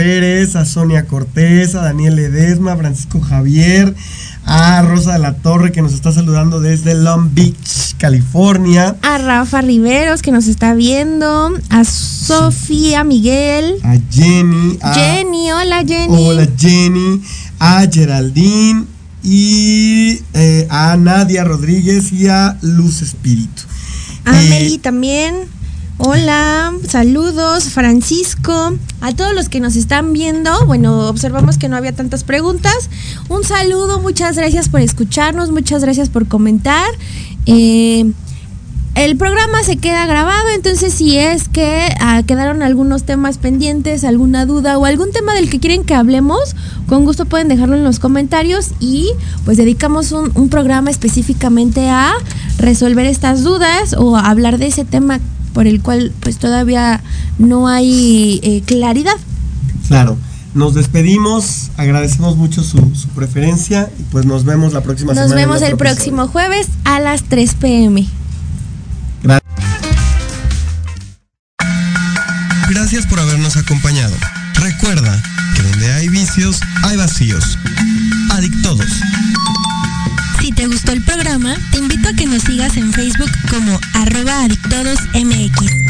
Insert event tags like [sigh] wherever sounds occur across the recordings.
Pérez, a Sonia Cortés, a Daniel Ledesma, a Francisco Javier, a Rosa de la Torre que nos está saludando desde Long Beach, California. A Rafa Riveros que nos está viendo, a Sofía Miguel, A Jenny, a Jenny, hola Jenny. Hola Jenny, a Geraldine y eh, a Nadia Rodríguez y a Luz Espíritu. A Eh, Meli también. Hola, saludos, Francisco. A todos los que nos están viendo, bueno, observamos que no había tantas preguntas. Un saludo, muchas gracias por escucharnos, muchas gracias por comentar. Eh, el programa se queda grabado, entonces si es que ah, quedaron algunos temas pendientes, alguna duda o algún tema del que quieren que hablemos, con gusto pueden dejarlo en los comentarios y pues dedicamos un, un programa específicamente a resolver estas dudas o a hablar de ese tema por el cual pues todavía no hay eh, claridad. Claro, nos despedimos, agradecemos mucho su, su preferencia y pues nos vemos la próxima Nos semana. en vemos el episodio. próximo jueves a las 3 pm. Gracias por habernos acompañado. Recuerda que donde hay vicios, hay vacíos. Adictodos. Si te gustó el programa, te invito a que nos sigas en Facebook como arroba adictodosmx.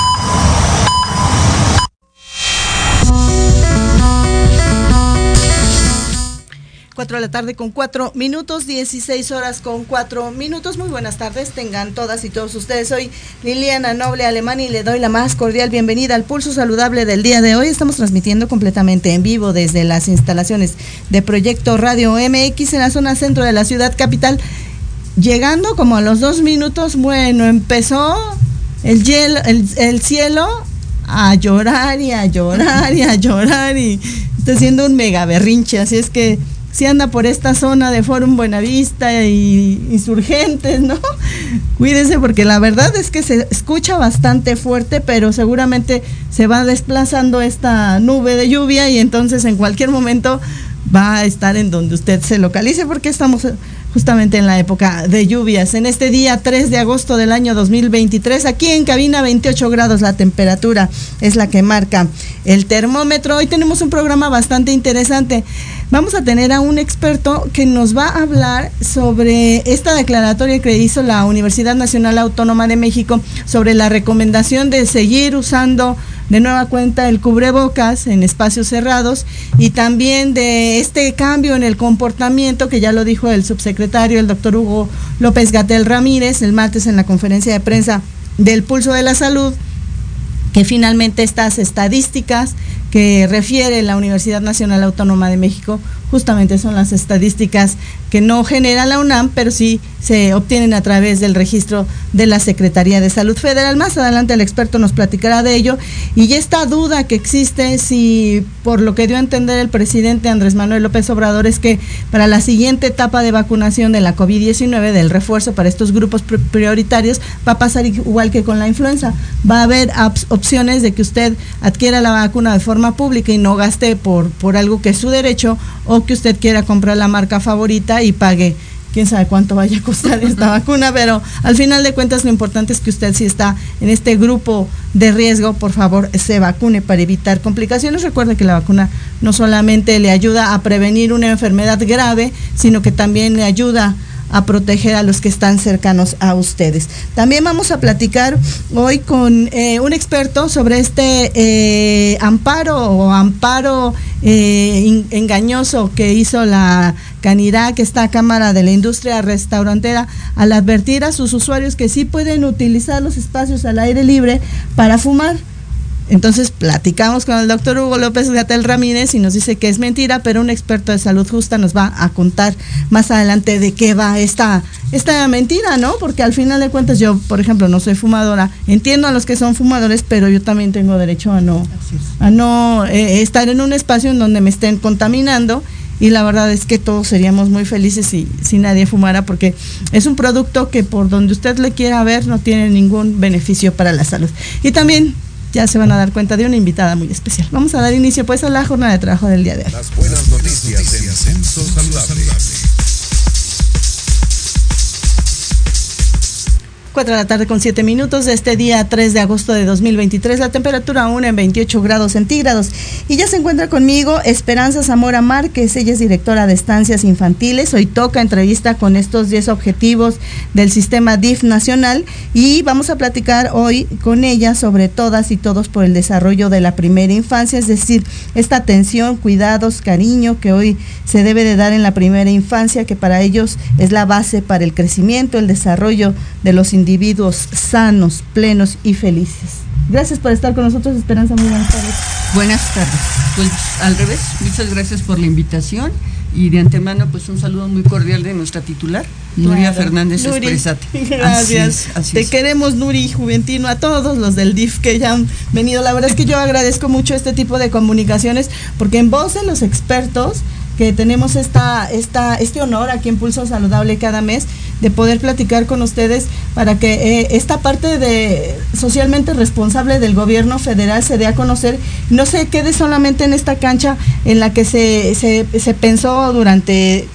4 de la tarde con 4 minutos, 16 horas con 4 minutos. Muy buenas tardes, tengan todas y todos ustedes. Soy Liliana Noble Alemán y le doy la más cordial bienvenida al Pulso Saludable del día de hoy. Estamos transmitiendo completamente en vivo desde las instalaciones de Proyecto Radio MX en la zona centro de la ciudad capital. Llegando como a los dos minutos, bueno, empezó el, cielo a llorar y a llorar y a llorar y está haciendo un mega berrinche, así es que si anda por esta zona de Forum Buenavista y insurgentes, ¿no? [laughs] Cuídese porque la verdad es que se escucha bastante fuerte, pero seguramente se va desplazando esta nube de lluvia y entonces en cualquier momento va a estar en donde usted se localice porque estamos justamente en la época de lluvias. En este día 3 de agosto del año 2023, aquí en cabina 28 grados la temperatura es la que marca el termómetro. Hoy tenemos un programa bastante interesante. Vamos a tener a un experto que nos va a hablar sobre esta declaratoria que hizo la Universidad Nacional Autónoma de México sobre la recomendación de seguir usando de nueva cuenta el cubrebocas en espacios cerrados y también de este cambio en el comportamiento que ya lo dijo el subsecretario, el doctor Hugo López Gatel Ramírez, el martes en la conferencia de prensa del Pulso de la Salud, que finalmente estas estadísticas que refiere la Universidad Nacional Autónoma de México justamente son las estadísticas que no genera la UNAM, pero sí se obtienen a través del registro de la Secretaría de Salud Federal. Más adelante el experto nos platicará de ello. Y esta duda que existe, si por lo que dio a entender el presidente Andrés Manuel López Obrador, es que para la siguiente etapa de vacunación de la COVID-19, del refuerzo para estos grupos prioritarios, va a pasar igual que con la influenza. Va a haber opciones de que usted adquiera la vacuna de forma pública y no gaste por, por algo que es su derecho o que usted quiera comprar la marca favorita y pague quién sabe cuánto vaya a costar [laughs] esta vacuna, pero al final de cuentas lo importante es que usted si está en este grupo de riesgo, por favor, se vacune para evitar complicaciones. Recuerde que la vacuna no solamente le ayuda a prevenir una enfermedad grave, sino que también le ayuda a proteger a los que están cercanos a ustedes. También vamos a platicar hoy con eh, un experto sobre este eh, amparo o amparo eh, engañoso que hizo la Canidad, que está Cámara de la Industria Restaurantera, al advertir a sus usuarios que sí pueden utilizar los espacios al aire libre para fumar. Entonces platicamos con el doctor Hugo López Gatel Ramírez y nos dice que es mentira, pero un experto de salud justa nos va a contar más adelante de qué va esta, esta mentira, ¿no? Porque al final de cuentas yo, por ejemplo, no soy fumadora, entiendo a los que son fumadores, pero yo también tengo derecho a no, a no eh, estar en un espacio en donde me estén contaminando y la verdad es que todos seríamos muy felices si, si nadie fumara porque es un producto que por donde usted le quiera ver no tiene ningún beneficio para la salud. Y también ya se van a dar cuenta de una invitada muy especial. Vamos a dar inicio pues a la jornada de trabajo del día de hoy. Las buenas noticias en Censo Saludable. 4 de la tarde con 7 minutos de este día 3 de agosto de 2023. La temperatura aún en 28 grados centígrados. Y ya se encuentra conmigo Esperanza Zamora Márquez. Ella es directora de estancias infantiles. Hoy toca entrevista con estos 10 objetivos del sistema DIF nacional. Y vamos a platicar hoy con ella sobre todas y todos por el desarrollo de la primera infancia. Es decir, esta atención, cuidados, cariño que hoy se debe de dar en la primera infancia, que para ellos es la base para el crecimiento, el desarrollo de los individuos sanos, plenos y felices. Gracias por estar con nosotros, Esperanza. Muy buenas tardes. Buenas tardes. Pues al revés, muchas gracias por la invitación y de antemano pues un saludo muy cordial de nuestra titular, Nuria. Fernández Nuri, Expresate. [laughs] Gracias. Así es, así Te es. queremos, Nuri Juventino, a todos los del DIF que ya han venido. La verdad es que yo agradezco mucho este tipo de comunicaciones porque en voz de los expertos que tenemos esta, esta, este honor aquí en Pulso Saludable cada mes de poder platicar con ustedes para que eh, esta parte de socialmente responsable del gobierno federal se dé a conocer, no se quede solamente en esta cancha en la que se, se, se pensó durante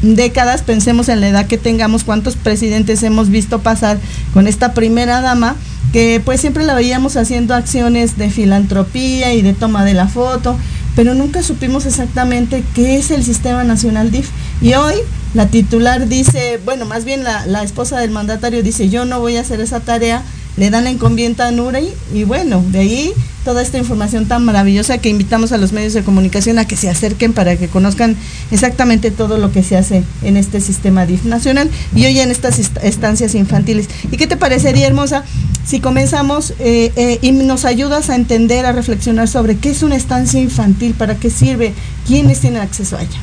décadas, pensemos en la edad que tengamos, cuántos presidentes hemos visto pasar con esta primera dama, que pues siempre la veíamos haciendo acciones de filantropía y de toma de la foto, pero nunca supimos exactamente qué es el Sistema Nacional DIF. Y hoy la titular dice, bueno, más bien la, la esposa del mandatario dice, yo no voy a hacer esa tarea, le dan la encomienda a Nuri y bueno, de ahí toda esta información tan maravillosa que invitamos a los medios de comunicación a que se acerquen para que conozcan exactamente todo lo que se hace en este sistema DIF nacional y hoy en estas est- estancias infantiles. ¿Y qué te parecería, hermosa, si comenzamos eh, eh, y nos ayudas a entender, a reflexionar sobre qué es una estancia infantil, para qué sirve, quiénes tienen acceso a ella?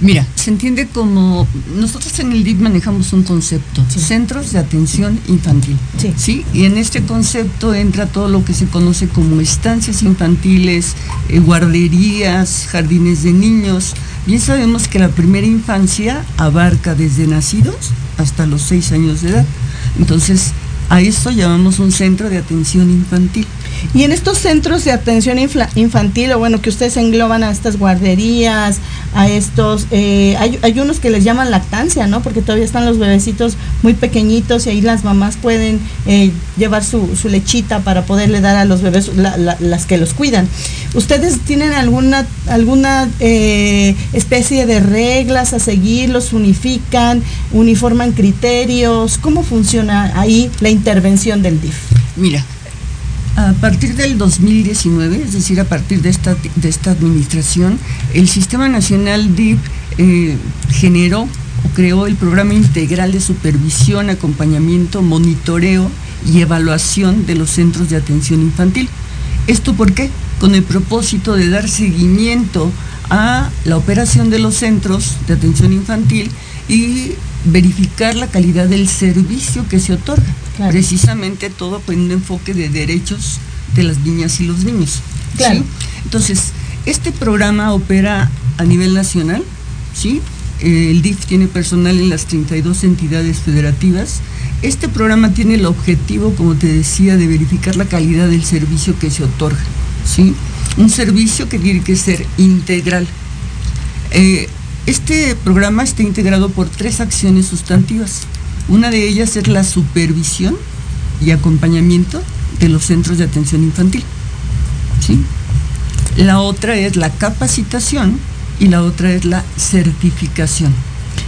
Mira, se entiende como nosotros en el DIP manejamos un concepto, centros de atención infantil. Sí. Y en este concepto entra todo lo que se conoce como estancias infantiles, eh, guarderías, jardines de niños. Bien sabemos que la primera infancia abarca desde nacidos hasta los seis años de edad. Entonces, a esto llamamos un centro de atención infantil. Y en estos centros de atención infantil, o bueno, que ustedes engloban a estas guarderías, a estos, eh, hay, unos que les llaman lactancia, ¿no? Porque todavía están los bebecitos muy pequeñitos y ahí las mamás pueden eh, llevar su, lechita para poderle dar a los bebés, la- la- las que los cuidan. ¿Ustedes tienen alguna, alguna eh, especie de reglas a seguir? ¿Los unifican? ¿Uniforman criterios? ¿Cómo funciona ahí la intervención del DIF? Mira, a partir del 2019, es decir, a partir de esta, de esta administración, el Sistema Nacional DIP eh, generó o creó el programa integral de supervisión, acompañamiento, monitoreo y evaluación de los centros de atención infantil. ¿Esto por qué? Con el propósito de dar seguimiento a la operación de los centros de atención infantil y verificar la calidad del servicio que se otorga. Claro. Precisamente todo con un enfoque de derechos de las niñas y los niños. Claro. ¿sí? Entonces, este programa opera a nivel nacional, ¿sí? Eh, el DIF tiene personal en las 32 entidades federativas. Este programa tiene el objetivo, como te decía, de verificar la calidad del servicio que se otorga, ¿sí? Un servicio que tiene que ser integral. Eh, este programa está integrado por tres acciones sustantivas. Una de ellas es la supervisión y acompañamiento de los centros de atención infantil. ¿sí? La otra es la capacitación y la otra es la certificación.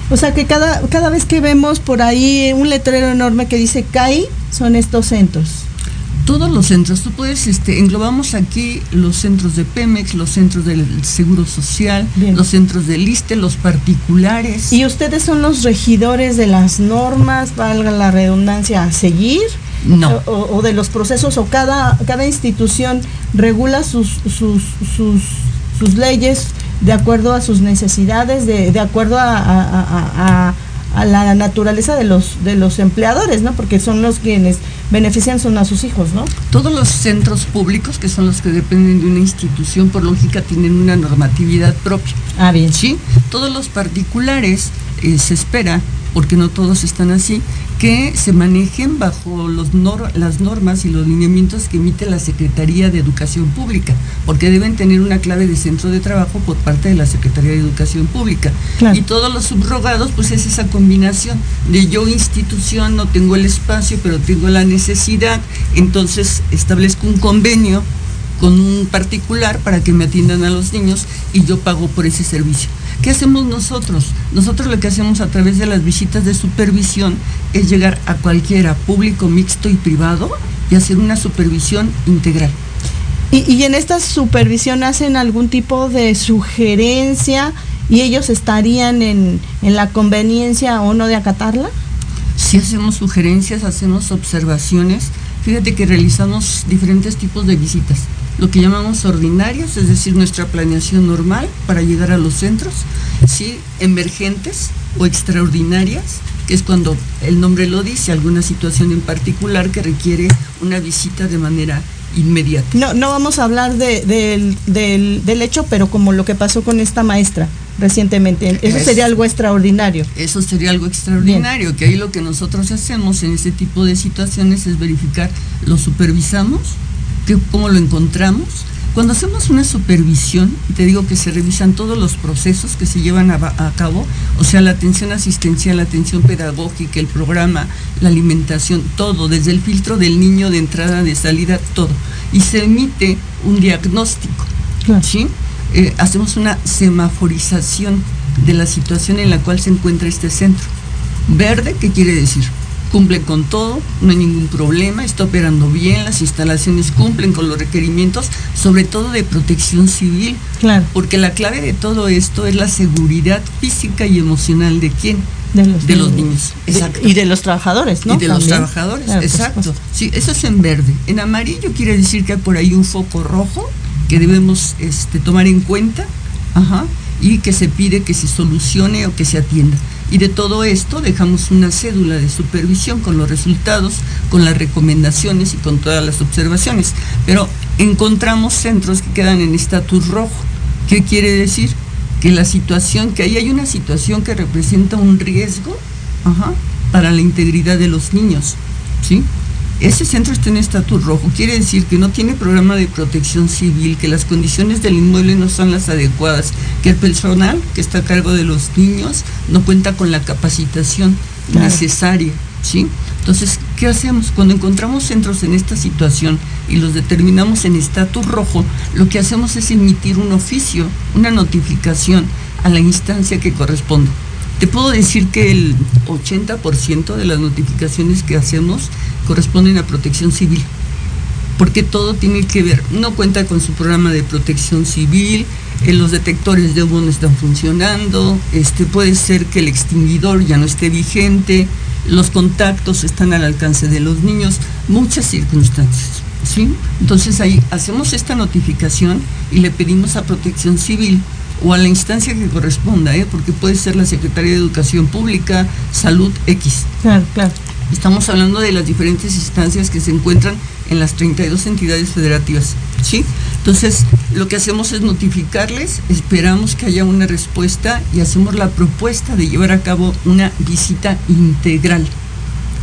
O sea que cada, cada vez que vemos por ahí un letrero enorme que dice CAI, son estos centros. Todos los centros, tú puedes, este, englobamos aquí los centros de Pemex, los centros del Seguro Social, Bien. los centros del ISTE, los particulares. ¿Y ustedes son los regidores de las normas, valga la redundancia, a seguir? No. O, o de los procesos, o cada, cada institución regula sus, sus, sus, sus leyes de acuerdo a sus necesidades, de, de acuerdo a, a- a- a- a la naturaleza de los, de los empleadores, ¿no? Porque son los quienes benefician son a sus hijos, ¿no? Todos los centros públicos, que son los que dependen de una institución, por lógica, tienen una normatividad propia. Ah, bien. ¿sí? Todos los particulares eh, se espera, porque no todos están así, que se manejen bajo los nor- las normas y los lineamientos que emite la Secretaría de Educación Pública, porque deben tener una clave de centro de trabajo por parte de la Secretaría de Educación Pública. Claro. Y todos los subrogados, pues es esa combinación de yo institución, no tengo el espacio, pero tengo la necesidad, entonces establezco un convenio con un particular para que me atiendan a los niños y yo pago por ese servicio. ¿Qué hacemos nosotros? Nosotros lo que hacemos a través de las visitas de supervisión es llegar a cualquiera, público, mixto y privado, y hacer una supervisión integral. Y, y en esta supervisión hacen algún tipo de sugerencia y ellos estarían en, en la conveniencia o no de acatarla. Si hacemos sugerencias, hacemos observaciones, fíjate que realizamos diferentes tipos de visitas. Lo que llamamos ordinarios, es decir, nuestra planeación normal para llegar a los centros, sí, emergentes, o extraordinarias, que es cuando el nombre lo dice, alguna situación en particular que requiere una visita de manera inmediata. No, no vamos a hablar de- del, del- del hecho, pero como lo que pasó con esta maestra recientemente. Eso Es- sería algo extraordinario. Eso sería algo extraordinario, que ahí lo que nosotros hacemos en este tipo de situaciones es verificar, lo supervisamos, que, cómo lo encontramos. Cuando hacemos una supervisión, y te digo que se revisan todos los procesos que se llevan a, a cabo, o sea, la atención asistencial, la atención pedagógica, el programa, la alimentación, todo, desde el filtro del niño de entrada, de salida, todo. Y se emite un diagnóstico. Claro. ¿sí? Eh, hacemos una semaforización de la situación en la cual se encuentra este centro. Verde, ¿qué quiere decir? Cumple con todo, no hay ningún problema, está operando bien, las instalaciones cumplen con los requerimientos, sobre todo de protección civil, Claro. porque la clave de todo esto es la seguridad física y emocional de quién? De los, De los niños, De- y de los trabajadores, ¿no? Y de los trabajadores, Claro, exacto. Sí, eso es en verde. En amarillo quiere decir que hay por ahí un foco rojo que debemos este, tomar en cuenta ajá, y que se pide que se solucione o que se atienda. Y de todo esto dejamos una cédula de supervisión con los resultados, con las recomendaciones y con todas las observaciones. Pero encontramos centros que quedan en estatus rojo. ¿Qué quiere decir? Que la situación, que ahí hay una situación que representa un riesgo para la integridad de los niños. ¿sí? Ese centro está en estatus rojo, quiere decir que no tiene programa de protección civil, que las condiciones del inmueble no son las adecuadas, que el personal que está a cargo de los niños no cuenta con la capacitación Claro. necesaria. ¿sí? Entonces, ¿qué hacemos? Cuando encontramos centros en esta situación y los determinamos en estatus rojo, lo que hacemos es emitir un oficio, una notificación a la instancia que corresponde. Te puedo decir que el 80% de las notificaciones que hacemos corresponden a protección civil, porque todo tiene que ver, no cuenta con su programa de protección civil, eh, los detectores de humo no están funcionando, este, puede ser que el extinguidor ya no esté vigente, los contactos están al alcance de los niños, muchas circunstancias. ¿sí? Entonces ahí hacemos esta notificación y le pedimos a protección civil o a la instancia que corresponda, ¿eh? porque puede ser la Secretaría de Educación Pública, Salud X. Claro, claro. Estamos hablando de las diferentes instancias que se encuentran en las 32 entidades federativas, ¿sí? Entonces, lo que hacemos es notificarles, esperamos que haya una respuesta y hacemos la propuesta de llevar a cabo una visita integral.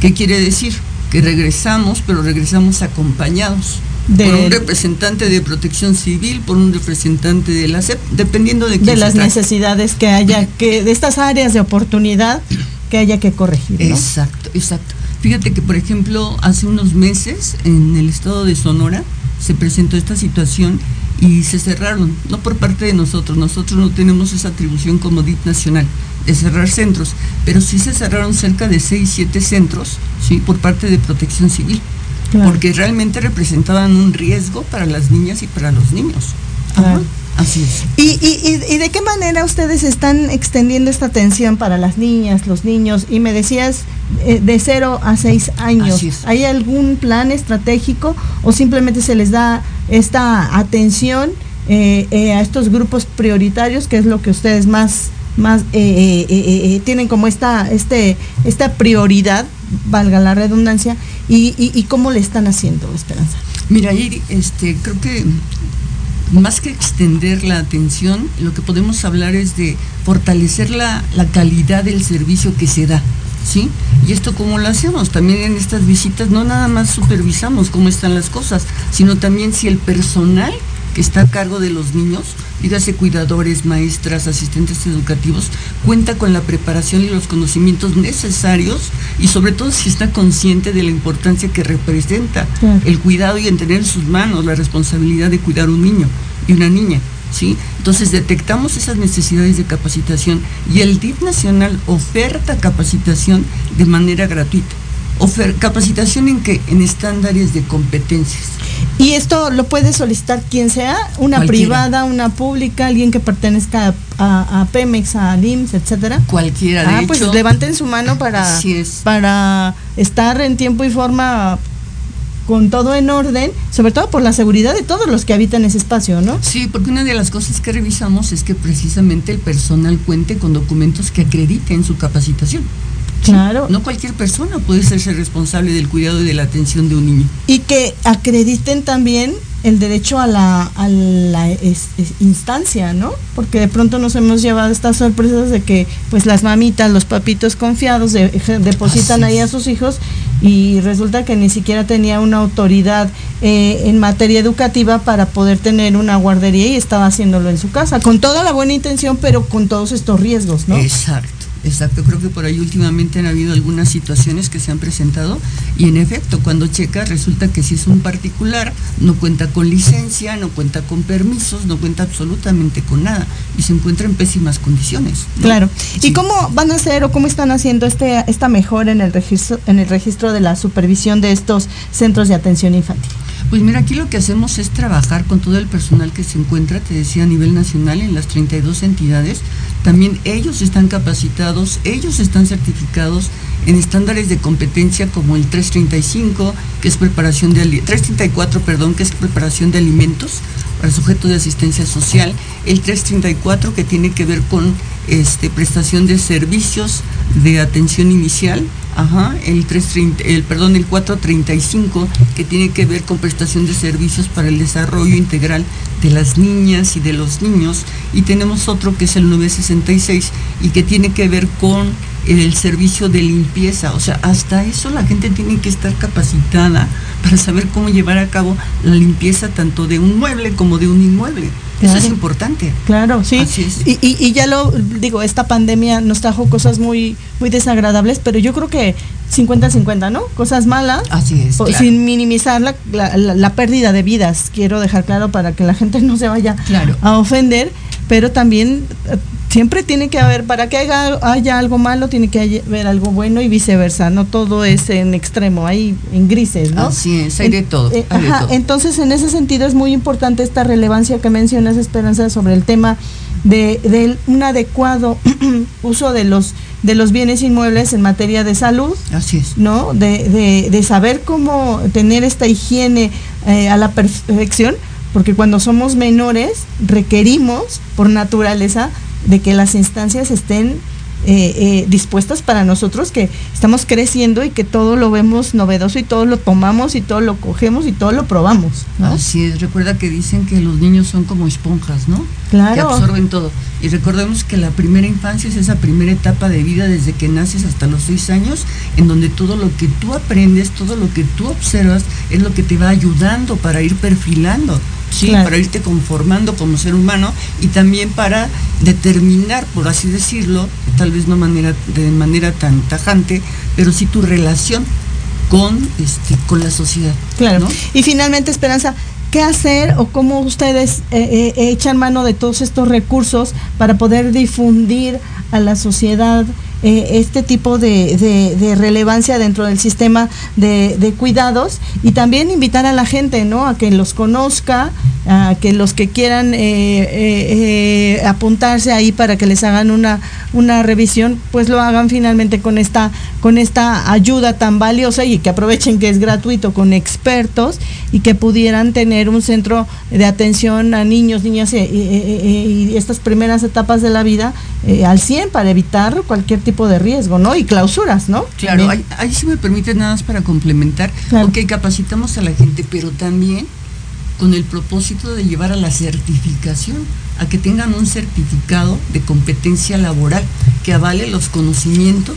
¿Qué quiere decir? Que regresamos, pero regresamos acompañados por un representante de protección civil, por un representante de la SEP, dependiendo de quién de se las trate. necesidades que haya, que de estas áreas de oportunidad que haya que corregir. ¿no? Exacto, exacto. Fíjate que, por ejemplo, hace unos meses en el estado de Sonora se presentó esta situación y se cerraron, no por parte de nosotros, nosotros no tenemos esa atribución como DIT nacional de cerrar centros, pero sí se cerraron cerca de 6, 7 centros, ¿sí? por parte de protección civil, Claro. porque realmente representaban un riesgo para las niñas y para los niños. Ajá, Claro. Así es. ¿Y, y, y, y de qué manera ustedes están extendiendo esta atención para las niñas, los niños? Y me decías eh, de 0 a 6 años. ¿Hay algún plan estratégico o simplemente se les da esta atención eh, eh, a estos grupos prioritarios, que es lo que ustedes más, más eh, eh, tienen como esta, este, esta prioridad, valga la redundancia, y, y, y cómo le están haciendo, Esperanza? Mira, ahí este, creo que más que extender la atención, lo que podemos hablar es de fortalecer la, la calidad del servicio que se da. ¿Sí? Y esto cómo lo hacemos, también en estas visitas no nada más supervisamos cómo están las cosas, sino también si el personal que está a cargo de los niños, dígase cuidadores, maestras, asistentes educativos, cuenta con la preparación y los conocimientos necesarios y sobre todo si está consciente de la importancia que representa Claro. el cuidado y en tener en sus manos la responsabilidad de cuidar un niño y una niña. ¿sí? Entonces detectamos esas necesidades de capacitación y el DIF nacional oferta capacitación de manera gratuita. Ofer- capacitación en que en estándares de competencias. Y esto lo puede solicitar quien sea, una Cualquiera. privada, una pública, alguien que pertenezca a, a- a Pemex, a LIMS, etcétera. Cualquiera, de Ah, hecho. pues levanten su mano para, es. para estar en tiempo y forma con todo en orden, sobre todo por la seguridad de todos los que habitan ese espacio, ¿no? Sí, porque una de las cosas que revisamos es que precisamente el personal cuente con documentos que acrediten su capacitación. Claro. No cualquier persona puede serse responsable del cuidado y de la atención de un niño. Y que acrediten también el derecho a la, a la es- es- instancia, ¿no? Porque de pronto nos hemos llevado estas sorpresas de que pues las mamitas, los papitos confiados de- depositan ahí a sus hijos y resulta que ni siquiera tenía una autoridad eh, en materia educativa para poder tener una guardería y estaba haciéndolo en su casa, con toda la buena intención, pero con todos estos riesgos, ¿no? Exacto, exacto. Creo que por ahí últimamente han habido algunas situaciones que se han presentado y en efecto, cuando checa resulta que si es un particular, no cuenta con licencia, no cuenta con permisos, no cuenta absolutamente con nada y se encuentra en pésimas condiciones. ¿no? Claro. ¿Y cómo van a hacer o cómo están haciendo este esta mejora en el registro en el registro de la supervisión de estos centros de atención infantil? Pues mira, aquí lo que hacemos es trabajar con todo el personal que se encuentra, te decía, a nivel nacional en las 32 entidades. También ellos están capacitados, ellos están certificados en estándares de competencia como el 335, que es preparación de ali- 334, perdón, que es preparación de alimentos para sujetos de asistencia social, el 334 que tiene que ver con este prestación de servicios de atención inicial, ajá, el 330, el perdón, el 435 que tiene que ver con prestación de servicios para el desarrollo integral de las niñas y de los niños y tenemos otro que es el 966 y que tiene que ver con el servicio de limpieza, o sea, hasta eso la gente tiene que estar capacitada para saber cómo llevar a cabo la limpieza tanto de un mueble como de un inmueble. Eso es importante. Claro, sí. Y, y- y ya lo digo, esta pandemia nos trajo cosas muy muy desagradables, pero yo creo que 50-50, ¿no? Cosas malas. Así es. o- claro. Sin minimizar la, la- la- pérdida de vidas, quiero dejar claro para que la gente [laughs] no se vaya Claro. a ofender, pero también eh, siempre tiene que haber, para que haya, haya algo malo, tiene que haber algo bueno y viceversa, no todo es en extremo, hay en grises, ¿no? Así es, hay de todo, Eh, de ajá, todo. entonces, en ese sentido es muy importante esta relevancia que mencionas, Esperanza, sobre el tema de, de un adecuado [clears throat] uso de los de los bienes inmuebles en materia de salud, Así es. ¿no? De, de, de saber cómo tener esta higiene eh, a la perfección, porque cuando somos menores requerimos, por naturaleza, de que las instancias estén eh, eh, dispuestas para nosotros, que estamos creciendo y que todo lo vemos novedoso y todo lo tomamos y todo lo cogemos y todo lo probamos, ¿no? Así es, recuerda que dicen que los niños son como esponjas, ¿no? Que Claro. absorben todo. Y recordemos que la primera infancia es esa primera etapa de vida desde que naces hasta los seis años, en donde todo lo que tú aprendes, todo lo que tú observas, es lo que te va ayudando para ir perfilando, ¿sí? Claro. Para irte conformando como ser humano y también para determinar, por así decirlo, tal vez no manera, de manera tan tajante, pero sí tu relación con, este, con la sociedad. Claro. ¿no? Y finalmente, Esperanza, ¿qué hacer o cómo ustedes eh, eh, echan mano de todos estos recursos para poder difundir a la sociedad eh, este tipo de, relevancia dentro del sistema de, cuidados y también invitar a la gente, ¿no? A que los conozca, a que los que quieran eh, eh, apuntarse ahí para que les hagan una, una revisión, pues lo hagan finalmente con esta, con esta ayuda tan valiosa y que aprovechen que es gratuito con expertos y que pudieran tener un centro de atención a niños, niñas eh, y estas primeras etapas de la vida al 100 para evitar cualquier tipo de riesgo, ¿no? Y clausuras, ¿no? Claro, ahí, ahí sí me permite nada más para complementar. Claro. Ok, capacitamos a la gente, pero también con el propósito de llevar a la certificación, a que tengan un certificado de competencia laboral que avale los conocimientos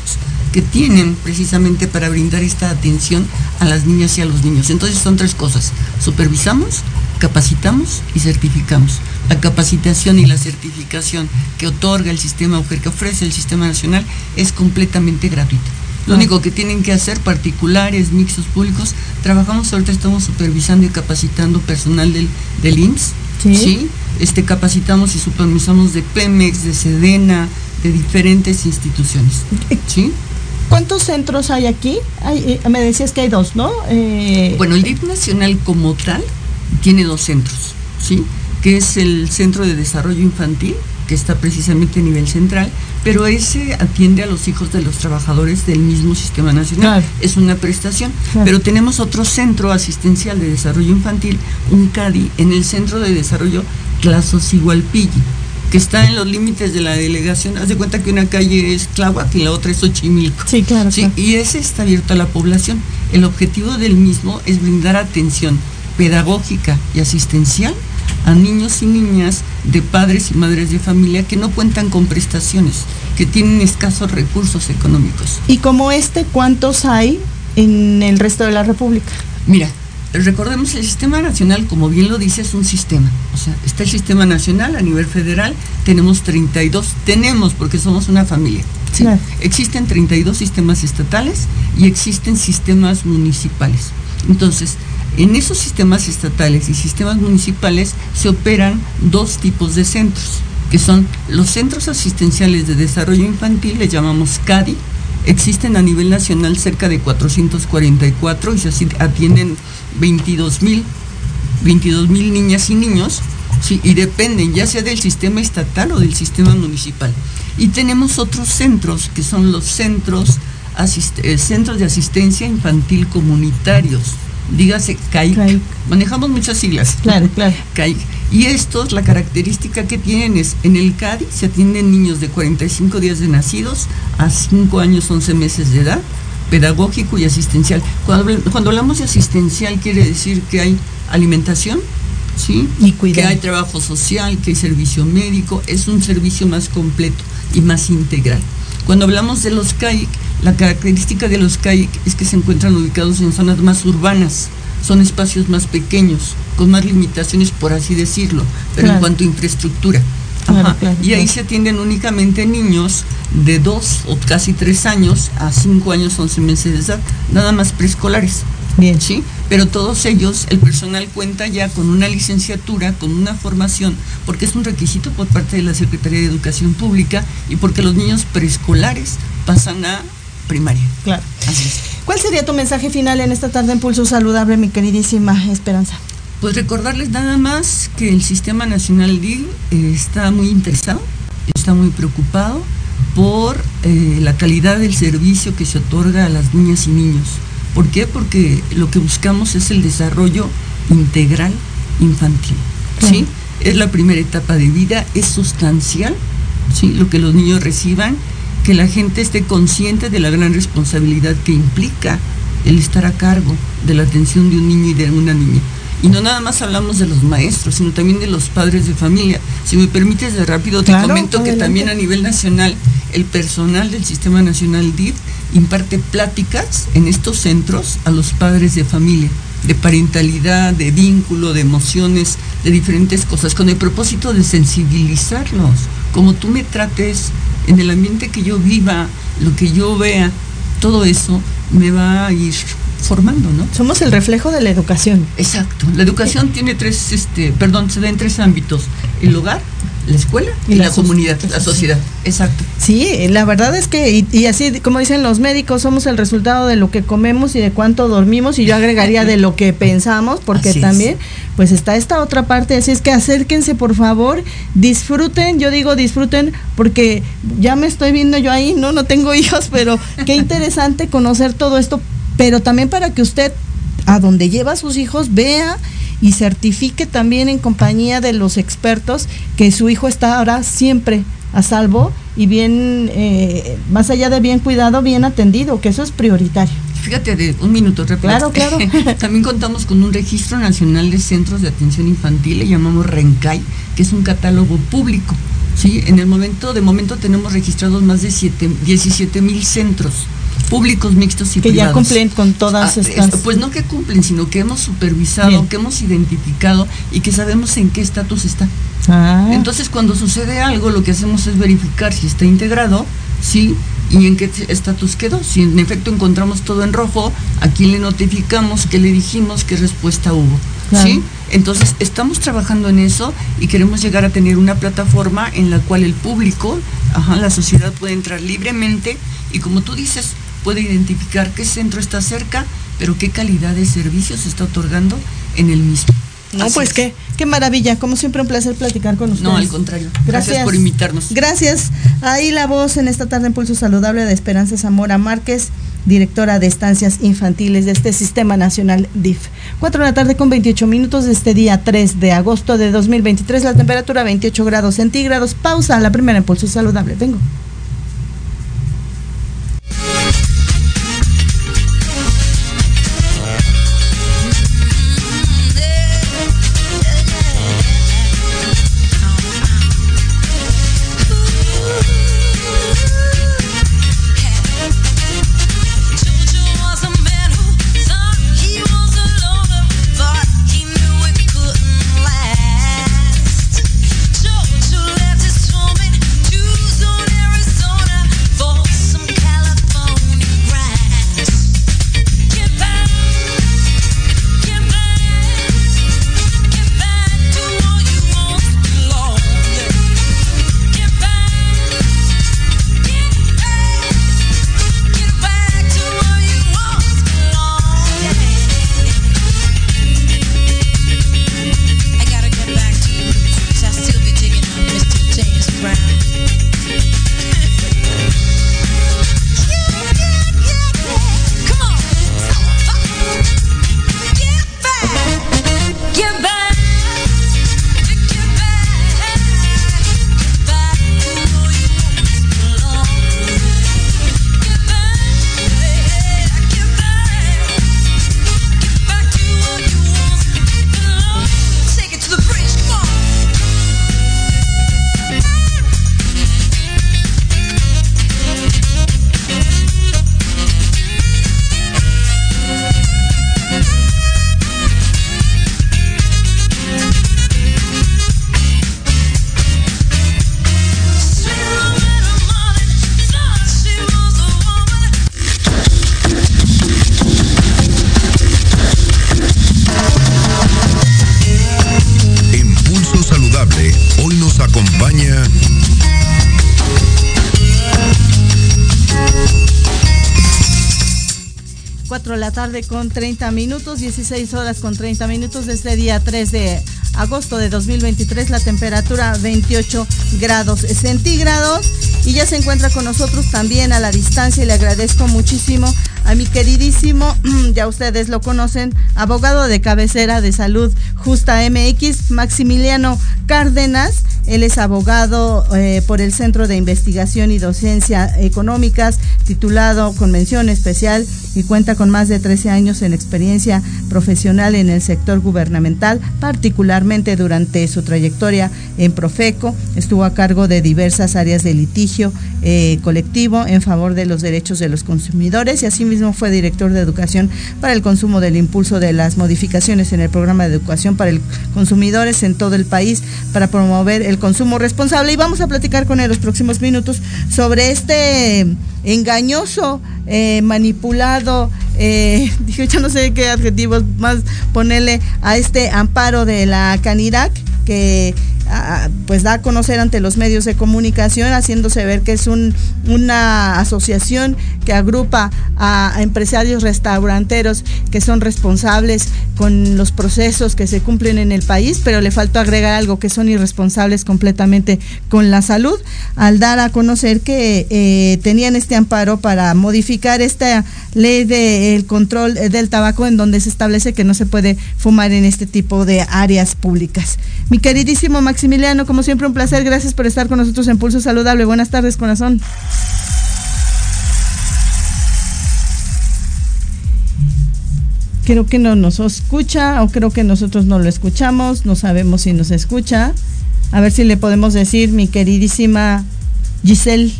que tienen precisamente para brindar esta atención a las niñas y a los niños. Entonces son tres cosas. Supervisamos, capacitamos y certificamos. La capacitación y la certificación que otorga el sistema o que ofrece el sistema nacional es completamente gratuita. Lo Ah. único que tienen que hacer particulares, mixtos públicos, trabajamos ahorita, estamos supervisando y capacitando personal del, del IMSS, Sí. Este, capacitamos y supervisamos de Pemex, de Sedena, de diferentes instituciones. ¿sí? ¿Cuántos centros hay aquí? Hay, eh, me decías que hay dos, ¿no? Eh, Bueno, el DIF nacional como tal tiene dos centros, ¿sí? Que es el Centro de Desarrollo Infantil, que está precisamente a nivel central, pero ese atiende a los hijos de los trabajadores del mismo sistema nacional. Claro. Es una prestación. Claro. Pero tenemos otro centro asistencial de desarrollo infantil, un CADI, en el Centro de Desarrollo Clasos Igualpilli, que está en los límites de la delegación. Haz de cuenta que una calle es Tláhuac y la otra es Xochimilco. Sí, claro, Sí, claro. y ese está abierto a la población. El objetivo del mismo es brindar atención pedagógica y asistencial a niños y niñas de padres y madres de familia que no cuentan con prestaciones, que tienen escasos recursos económicos. Y como este, ¿cuántos hay en el resto de la República? Mira, recordemos el sistema nacional, como bien lo dice, es un sistema. O sea, está el sistema nacional a nivel federal, tenemos 32, tenemos porque somos una familia. ¿sí? Claro. Existen 32 sistemas estatales y existen sistemas municipales. Entonces, en esos sistemas estatales y sistemas municipales se operan dos tipos de centros, que son los centros asistenciales de desarrollo infantil, le llamamos CADI, existen a nivel nacional cerca de 444 y se atienden 22 mil 22 mil niñas y niños y dependen ya sea del sistema estatal o del sistema municipal. Y tenemos otros centros que son los centros, asist- eh, centros de asistencia infantil comunitarios, dígase CAIC. CAIC. Manejamos muchas siglas. Claro, claro. [laughs] CAIC. Y estos, la característica que tienen es, en el CADI se atienden niños de 45 días de nacidos a 5 años 11 meses de edad, pedagógico y asistencial. Cuando, cuando hablamos de asistencial quiere decir que hay alimentación, ¿sí? Y cuidado. Que hay trabajo social, que hay servicio médico, es un servicio más completo y más integral. Cuando hablamos de los CAIC, la característica de los CAIC es que se encuentran ubicados en zonas más urbanas, son espacios más pequeños, con más limitaciones, por así decirlo, pero Claro. en cuanto a infraestructura. Claro, Ajá. claro, y ahí se atienden únicamente niños de 2 o casi 3 años a 5 años, 11 meses de edad, nada más preescolares. Bien. ¿sí? Pero todos ellos, el personal cuenta ya con una licenciatura, con una formación, porque es un requisito por parte de la Secretaría de Educación Pública y porque los niños preescolares pasan a primaria. Claro. Así es. ¿Cuál sería tu mensaje final en esta tarde en Pulso Saludable, mi queridísima Esperanza? Pues recordarles nada más que el Sistema Nacional DIG eh, está muy interesado, está muy preocupado por eh, la calidad del servicio que se otorga a las niñas y niños. ¿Por qué? Porque lo que buscamos es el desarrollo integral infantil. ¿sí? Es la primera etapa de vida, es sustancial ¿sí? lo que los niños reciban, que la gente esté consciente de la gran responsabilidad que implica el estar a cargo de la atención de un niño y de una niña. Y no nada más hablamos de los maestros, sino también de los padres de familia. Si me permites de rápido, te Claro, comento que también a nivel nacional el personal del Sistema Nacional DIF imparte pláticas en estos centros a los padres de familia, de parentalidad, de vínculo, de emociones, de diferentes cosas, con el propósito de sensibilizarlos. Como tú me trates, en el ambiente que yo viva, lo que yo vea, todo eso me va a ir formando, ¿no? Somos el reflejo de la educación. Exacto. La educación tiene tres, este, perdón, se da en tres ámbitos: el hogar, la escuela y, Y la comunidad, la sociedad. Exacto. Sí, la verdad es que, y, y así como dicen los médicos, somos el resultado de lo que comemos y de cuánto dormimos, y yo agregaría de lo que pensamos, porque Así es. también, pues está esta otra parte, así es que acérquense por favor, disfruten, yo digo disfruten, porque ya me estoy viendo yo ahí, no, no tengo [laughs] hijos, pero qué interesante conocer todo esto, pero también para que usted, a donde lleva a sus hijos, vea y certifique también en compañía de los expertos que su hijo está ahora siempre a salvo y bien, eh, más allá de bien cuidado, bien atendido, que eso es prioritario. Fíjate, de un minuto, rápido. Claro, claro. [laughs] También contamos con un registro nacional de centros de atención infantil, le llamamos RENCAI, que es un catálogo público. ¿sí? En el momento, de momento tenemos registrados más de siete- 17 mil centros públicos, mixtos y Que ya privados. cumplen con todas Ah, estas- Pues no que cumplen, sino que hemos supervisado, Bien. que hemos identificado y que sabemos en qué estatus está. Ah, Entonces, cuando sucede algo, lo que hacemos es verificar si está integrado, sí, y en qué estatus quedó. Si en efecto encontramos todo en rojo, a quién le notificamos, qué le dijimos, qué respuesta hubo. Claro. ¿Sí? Entonces, estamos trabajando en eso y queremos llegar a tener una plataforma en la cual el público, ajá, la sociedad puede entrar libremente y como tú dices, puede identificar qué centro está cerca, pero qué calidad de servicio se está otorgando en el mismo. No, Así pues es. qué, qué maravilla. Como siempre, un placer platicar con ustedes. No, al contrario. Gracias. Gracias por invitarnos. Gracias. Ahí la voz en esta tarde en Pulso Saludable de Esperanza Zamora Márquez, directora de estancias infantiles de este Sistema Nacional DIF. 4 de la tarde con 28 minutos de este día 3 de agosto de 2023. La temperatura 28 grados centígrados. Pausa, la primera en Pulso Saludable. Vengo. Tarde con 30 minutos, 16 horas con 30 minutos de este día 3 de agosto de 2023, la temperatura 28 grados centígrados y ya se encuentra con nosotros también a la distancia y le agradezco muchísimo a mi queridísimo, [clears throat] ya ustedes lo conocen, abogado de cabecera de salud justa MX, Maximiliano Cárdenas. Él es abogado eh, por el Centro de Investigación y Docencia Económicas, titulado Convención Especial y cuenta con más de 13 años en experiencia profesional en el sector gubernamental, particularmente durante su trayectoria en Profeco. Estuvo a cargo de diversas áreas de litigio eh, colectivo en favor de los derechos de los consumidores y asimismo fue director de educación para el consumo del impulso de las modificaciones en el programa de educación para el consumidores en todo el país para promover el consumo responsable y vamos a platicar con él los próximos minutos sobre este engañoso, eh, manipulado, eh, [laughs] dije, ya no sé qué adjetivos más ponerle a este amparo de la Canirac que pues da a conocer ante los medios de comunicación haciéndose ver que es un, una asociación que agrupa a, empresarios restauranteros que son responsables con los procesos que se cumplen en el país, pero le faltó agregar algo que son irresponsables completamente con la salud, al dar a conocer que eh, tenían este amparo para modificar esta ley del control del tabaco en donde se establece que no se puede fumar en este tipo de áreas públicas. Mi queridísimo Maximiliano, como siempre un placer, gracias por estar con nosotros en Pulso Saludable. Buenas tardes, corazón. Creo que no nos escucha o creo que nosotros no lo escuchamos, no sabemos si nos escucha. A ver si le podemos decir, mi queridísima Giselle,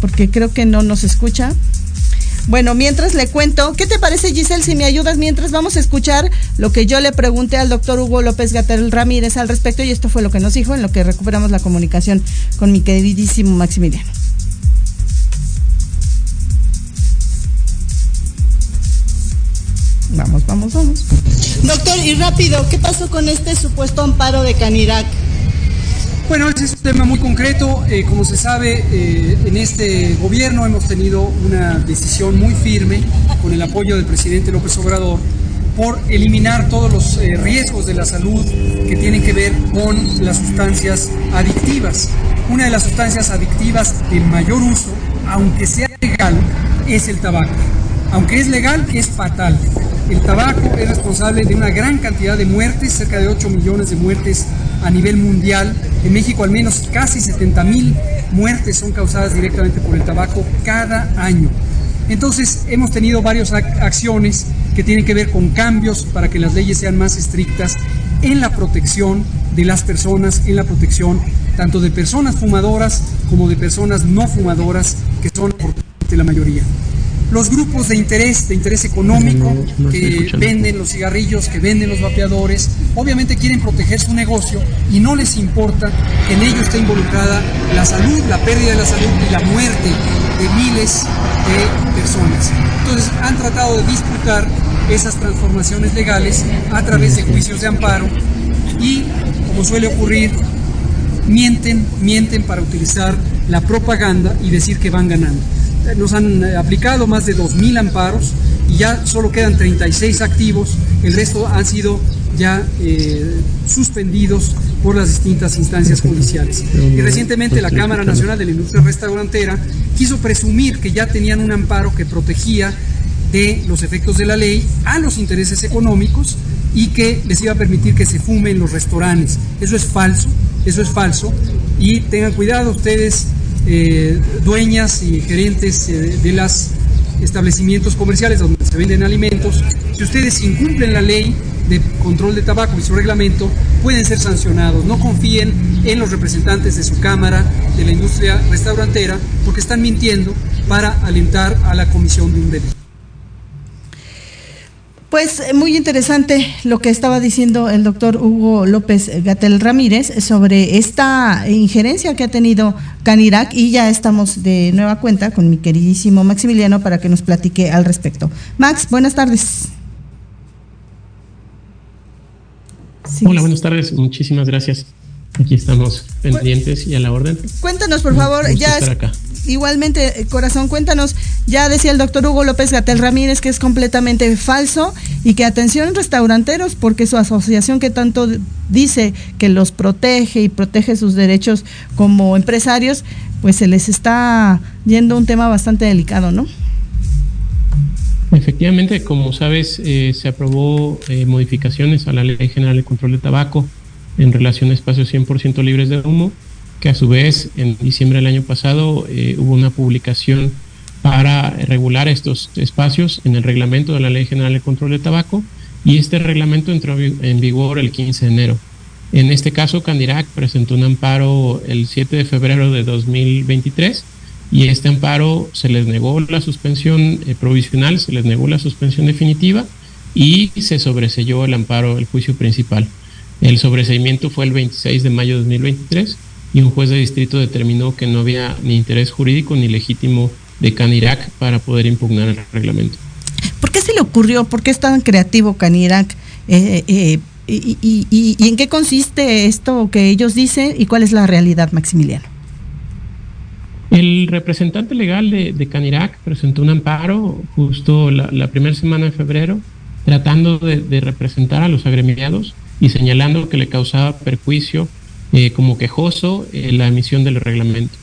porque creo que no nos escucha. Bueno, mientras le cuento, ¿qué te parece Giselle si me ayudas mientras vamos a escuchar lo que yo le pregunté al doctor Hugo López Gatel Ramírez al respecto y esto fue lo que nos dijo en lo que recuperamos la comunicación con mi queridísimo Maximiliano. Vamos, vamos, vamos. Doctor, y rápido, ¿qué pasó con este supuesto amparo de Canirac? Bueno, ese es un tema muy concreto. Eh, como se sabe, eh, en este gobierno hemos tenido una decisión muy firme con el apoyo del presidente López Obrador por eliminar todos los eh, riesgos de la salud que tienen que ver con las sustancias adictivas. Una de las sustancias adictivas de mayor uso, aunque sea legal, es el tabaco. Aunque es legal, es fatal. El tabaco es responsable de una gran cantidad de muertes, cerca de 8 millones de muertes a nivel mundial. En México al menos casi 70 mil muertes son causadas directamente por el tabaco cada año. Entonces hemos tenido varias ac- acciones que tienen que ver con cambios para que las leyes sean más estrictas en la protección de las personas, en la protección tanto de personas fumadoras como de personas no fumadoras, que son la mayoría. Los grupos de interés, de interés económico, No, no estoy que venden los cigarrillos, que venden los vapeadores, obviamente quieren proteger su negocio y no les importa que en ello esté involucrada la salud, la pérdida de la salud y la muerte de miles de personas. Entonces han tratado de disputar esas transformaciones legales a través de juicios de amparo y, como suele ocurrir, mienten, mienten para utilizar la propaganda y decir que van ganando. Nos han eh, aplicado más de 2.000 amparos y ya solo quedan 36 activos, el resto han sido ya eh, suspendidos por las distintas instancias judiciales. Y recientemente la Cámara Nacional de la Industria Restaurantera quiso presumir que ya tenían un amparo que protegía de los efectos de la ley a los intereses económicos y que les iba a permitir que se fume en los restaurantes. Eso es falso, eso es falso. Y tengan cuidado ustedes, eh, dueñas y gerentes eh, de los establecimientos comerciales donde se venden alimentos, si ustedes incumplen la ley de control de tabaco y su reglamento, pueden ser sancionados. No confíen en los representantes de su Cámara de la industria restaurantera porque están mintiendo para alentar a la comisión de un delito. Pues eh, muy interesante lo que estaba diciendo el doctor Hugo López Gatel Ramírez sobre esta injerencia que ha tenido Canirac y ya estamos de nueva cuenta con mi queridísimo Maximiliano para que nos platique al respecto. Max, buenas tardes. Sí. Hola, buenas tardes. Muchísimas gracias. Aquí estamos pendientes y a la orden. Cuéntanos, por favor, ya estar acá. Igualmente, eh, corazón, cuéntanos, ya decía el doctor Hugo López Gatel Ramírez que es completamente falso y que atención restauranteros, porque su asociación que tanto dice que los protege y protege sus derechos como empresarios, pues se les está yendo un tema bastante delicado, ¿no? Efectivamente, como sabes, eh, se aprobó eh, modificaciones a la Ley General de Control de Tabaco en relación a espacios 100% libres de humo, que a su vez en diciembre del año pasado eh, hubo una publicación para regular estos espacios en el reglamento de la Ley General de Control de Tabaco y este reglamento entró en vigor el 15 de enero. En este caso, Candirac presentó un amparo el 7 de febrero de 2023 y este amparo se les negó la suspensión eh, provisional, se les negó la suspensión definitiva y se sobreselló el amparo, el juicio principal. El sobreseimiento fue el 26 de mayo de 2023 y un juez de distrito determinó que no había ni interés jurídico ni legítimo de Canirac para poder impugnar el reglamento. ¿Por qué se le ocurrió? ¿Por qué es tan creativo Canirac? Eh, eh, y, y- y- y en qué consiste esto que ellos dicen y cuál es la realidad, Maximiliano? El representante legal de, de Canirac presentó un amparo justo la, la primera semana de febrero, tratando de, de representar a los agremiados y señalando que le causaba perjuicio eh, como quejoso eh, la emisión del reglamento.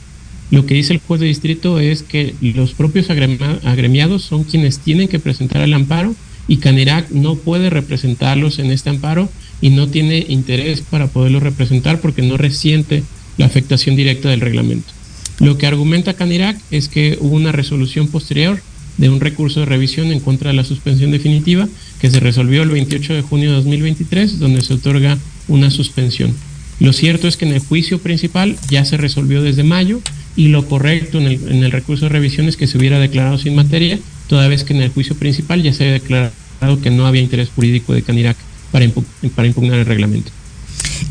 Lo que dice el juez de distrito es que los propios agremiados son quienes tienen que presentar el amparo y Canirac no puede representarlos en este amparo y no tiene interés para poderlos representar porque no resiente la afectación directa del reglamento. Lo que argumenta Canirac es que hubo una resolución posterior de un recurso de revisión en contra de la suspensión definitiva que se resolvió el 28 de junio de 2023, donde se otorga una suspensión. Lo cierto es que en el juicio principal ya se resolvió desde mayo y lo correcto en el, recurso de revisión es que se hubiera declarado sin materia, toda vez que en el juicio principal ya se había declarado que no había interés jurídico de Canirac para impugnar el reglamento.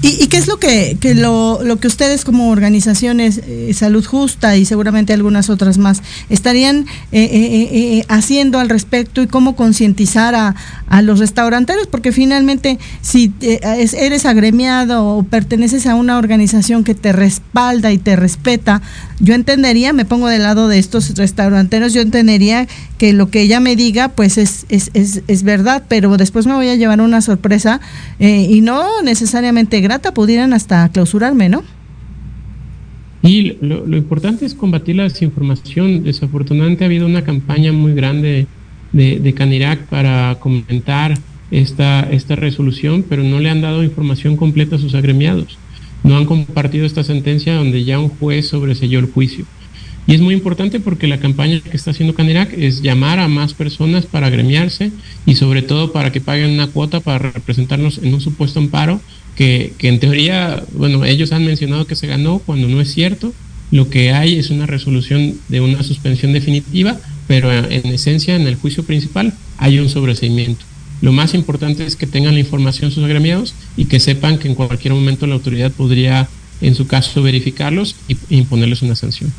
¿Y, y qué es lo que, lo, que ustedes como organizaciones eh, Salud Justa y seguramente algunas otras más estarían eh, eh, eh, haciendo al respecto y cómo concientizar a, a los restauranteros? Porque finalmente si es- eres agremiado o perteneces a una organización que te respalda y te respeta, yo entendería, me pongo del lado de estos restauranteros, yo entendería que lo que ella me diga pues es, es, es, es verdad, pero después me voy a llevar una sorpresa y no necesariamente grata, pudieran hasta clausurarme, ¿no? Y lo, lo importante es combatir la desinformación. Desafortunadamente ha habido una campaña muy grande de, de Canirac para comentar esta, esta resolución, pero no le han dado información completa a sus agremiados. No han compartido esta sentencia donde ya un juez sobreselló el juicio. Y es muy importante porque la campaña que está haciendo Canirac es llamar a más personas para agremiarse y sobre todo para que paguen una cuota para representarnos en un supuesto amparo que, en teoría, bueno, ellos han mencionado que se ganó cuando no es cierto. Lo que hay es una resolución de una suspensión definitiva, pero en esencia en el juicio principal hay un sobreseimiento. Lo más importante es que tengan la información sus agremiados y que sepan que en cualquier momento la autoridad podría, en su caso, verificarlos y imponerles una sanción.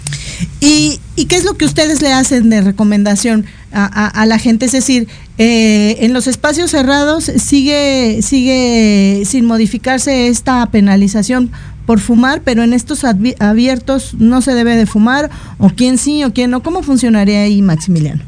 ¿Y, qué es lo que ustedes le hacen de recomendación a la gente? Es decir, eh, en los espacios cerrados sigue, sigue sin modificarse esta penalización por fumar, pero en estos abiertos no se debe de fumar, o quién sí o quién no. ¿Cómo funcionaría ahí, Maximiliano?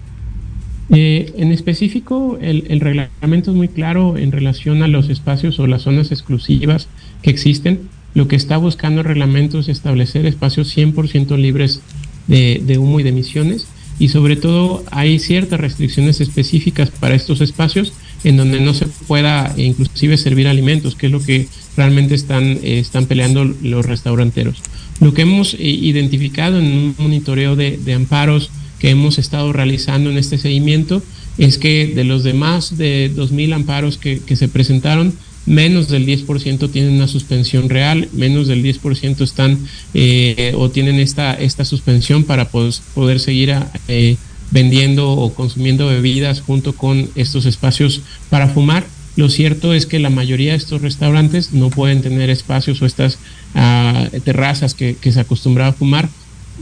Eh, en específico, el, el reglamento es muy claro en relación a los espacios o las zonas exclusivas que existen. Lo que está buscando el reglamento es establecer espacios 100% libres de, de humo y de emisiones y sobre todo hay ciertas restricciones específicas para estos espacios en donde no se pueda eh, inclusive servir alimentos, que es lo que realmente están, eh, están peleando los restauranteros. Lo que hemos eh, identificado en un monitoreo de, de amparos que hemos estado realizando en este seguimiento es que de los demás de 2.000 amparos que, que se presentaron, menos del 10% tienen una suspensión real, menos del 10% están eh, o tienen esta, esta suspensión para poder seguir eh, vendiendo o consumiendo bebidas junto con estos espacios para fumar. Lo cierto es que la mayoría de estos restaurantes no pueden tener espacios o estas ah, terrazas que, se acostumbraba a fumar.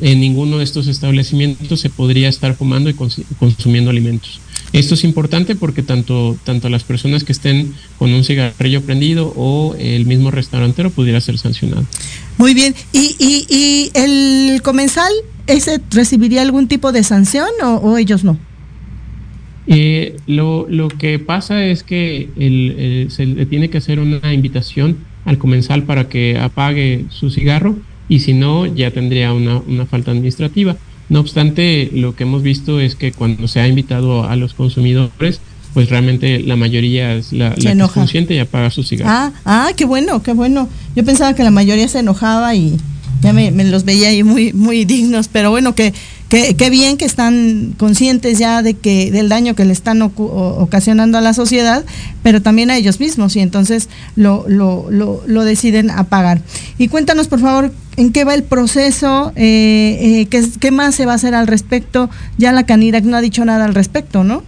En ninguno de estos establecimientos se podría estar fumando y cons- consumiendo alimentos. Esto es importante porque tanto, tanto las personas que estén con un cigarrillo prendido o el mismo restaurantero pudiera ser sancionado. Muy bien. ¿Y, y, y el comensal, ese recibiría algún tipo de sanción o, o ellos no? Eh, lo, lo que pasa es que el- eh, se le tiene que hacer una invitación al comensal para que apague su cigarro y si no, ya tendría una, una falta administrativa. No obstante, lo que hemos visto es que cuando se ha invitado a los consumidores, pues realmente la mayoría es la, la que es consciente y apaga su cigarro. Ah, ah, qué bueno, qué bueno. Yo pensaba que la mayoría se enojaba y ya me, me los veía ahí muy, muy dignos, pero bueno, que, que, qué bien que están conscientes ya de que del daño que le están ocu- o- ocasionando a la sociedad, pero también a ellos mismos y entonces lo, lo, lo, lo deciden apagar. Y cuéntanos, por favor, en qué va el proceso, eh, eh, qué, más se va a hacer al respecto. Ya la Canirac no ha dicho nada al respecto, ¿no?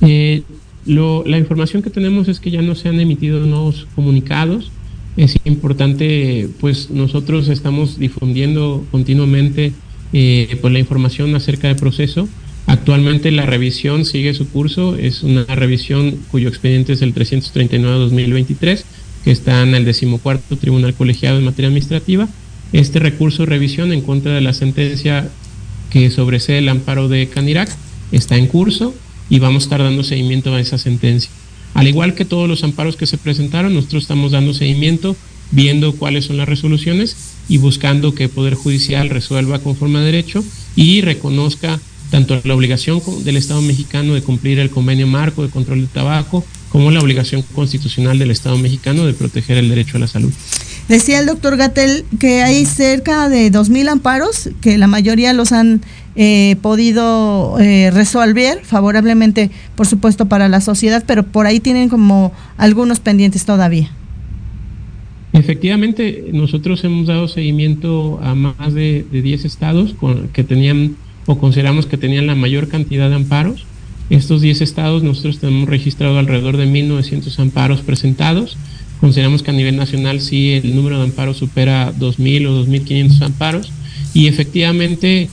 Eh, la información que tenemos es que ya no se han emitido nuevos comunicados. Es importante, pues nosotros estamos difundiendo continuamente eh, pues la información acerca del proceso. Actualmente la revisión sigue su curso, es una revisión cuyo expediente es el 339-2023, que está en el decimocuarto Tribunal Colegiado en materia administrativa. Este recurso de revisión en contra de la sentencia que sobresee el amparo de Canirac está en curso y vamos a estar dando seguimiento a esa sentencia. Al igual que todos los amparos que se presentaron, nosotros estamos dando seguimiento, viendo cuáles son las resoluciones y buscando que el Poder Judicial resuelva conforme a derecho y reconozca tanto la obligación del Estado mexicano de cumplir el convenio marco de control de tabaco como la obligación constitucional del Estado mexicano de proteger el derecho a la salud. Decía el doctor Gatel que hay cerca de 2.000 amparos, que la mayoría los han eh, podido eh, resolver favorablemente, por supuesto, para la sociedad, pero por ahí tienen como algunos pendientes todavía. Efectivamente, nosotros hemos dado seguimiento a más de, de 10 estados con, que tenían o consideramos que tenían la mayor cantidad de amparos. Estos 10 estados nosotros tenemos registrado alrededor de 1.900 amparos presentados. Consideramos que a nivel nacional sí el número de amparos supera 2.000 o 2.500 amparos. Y efectivamente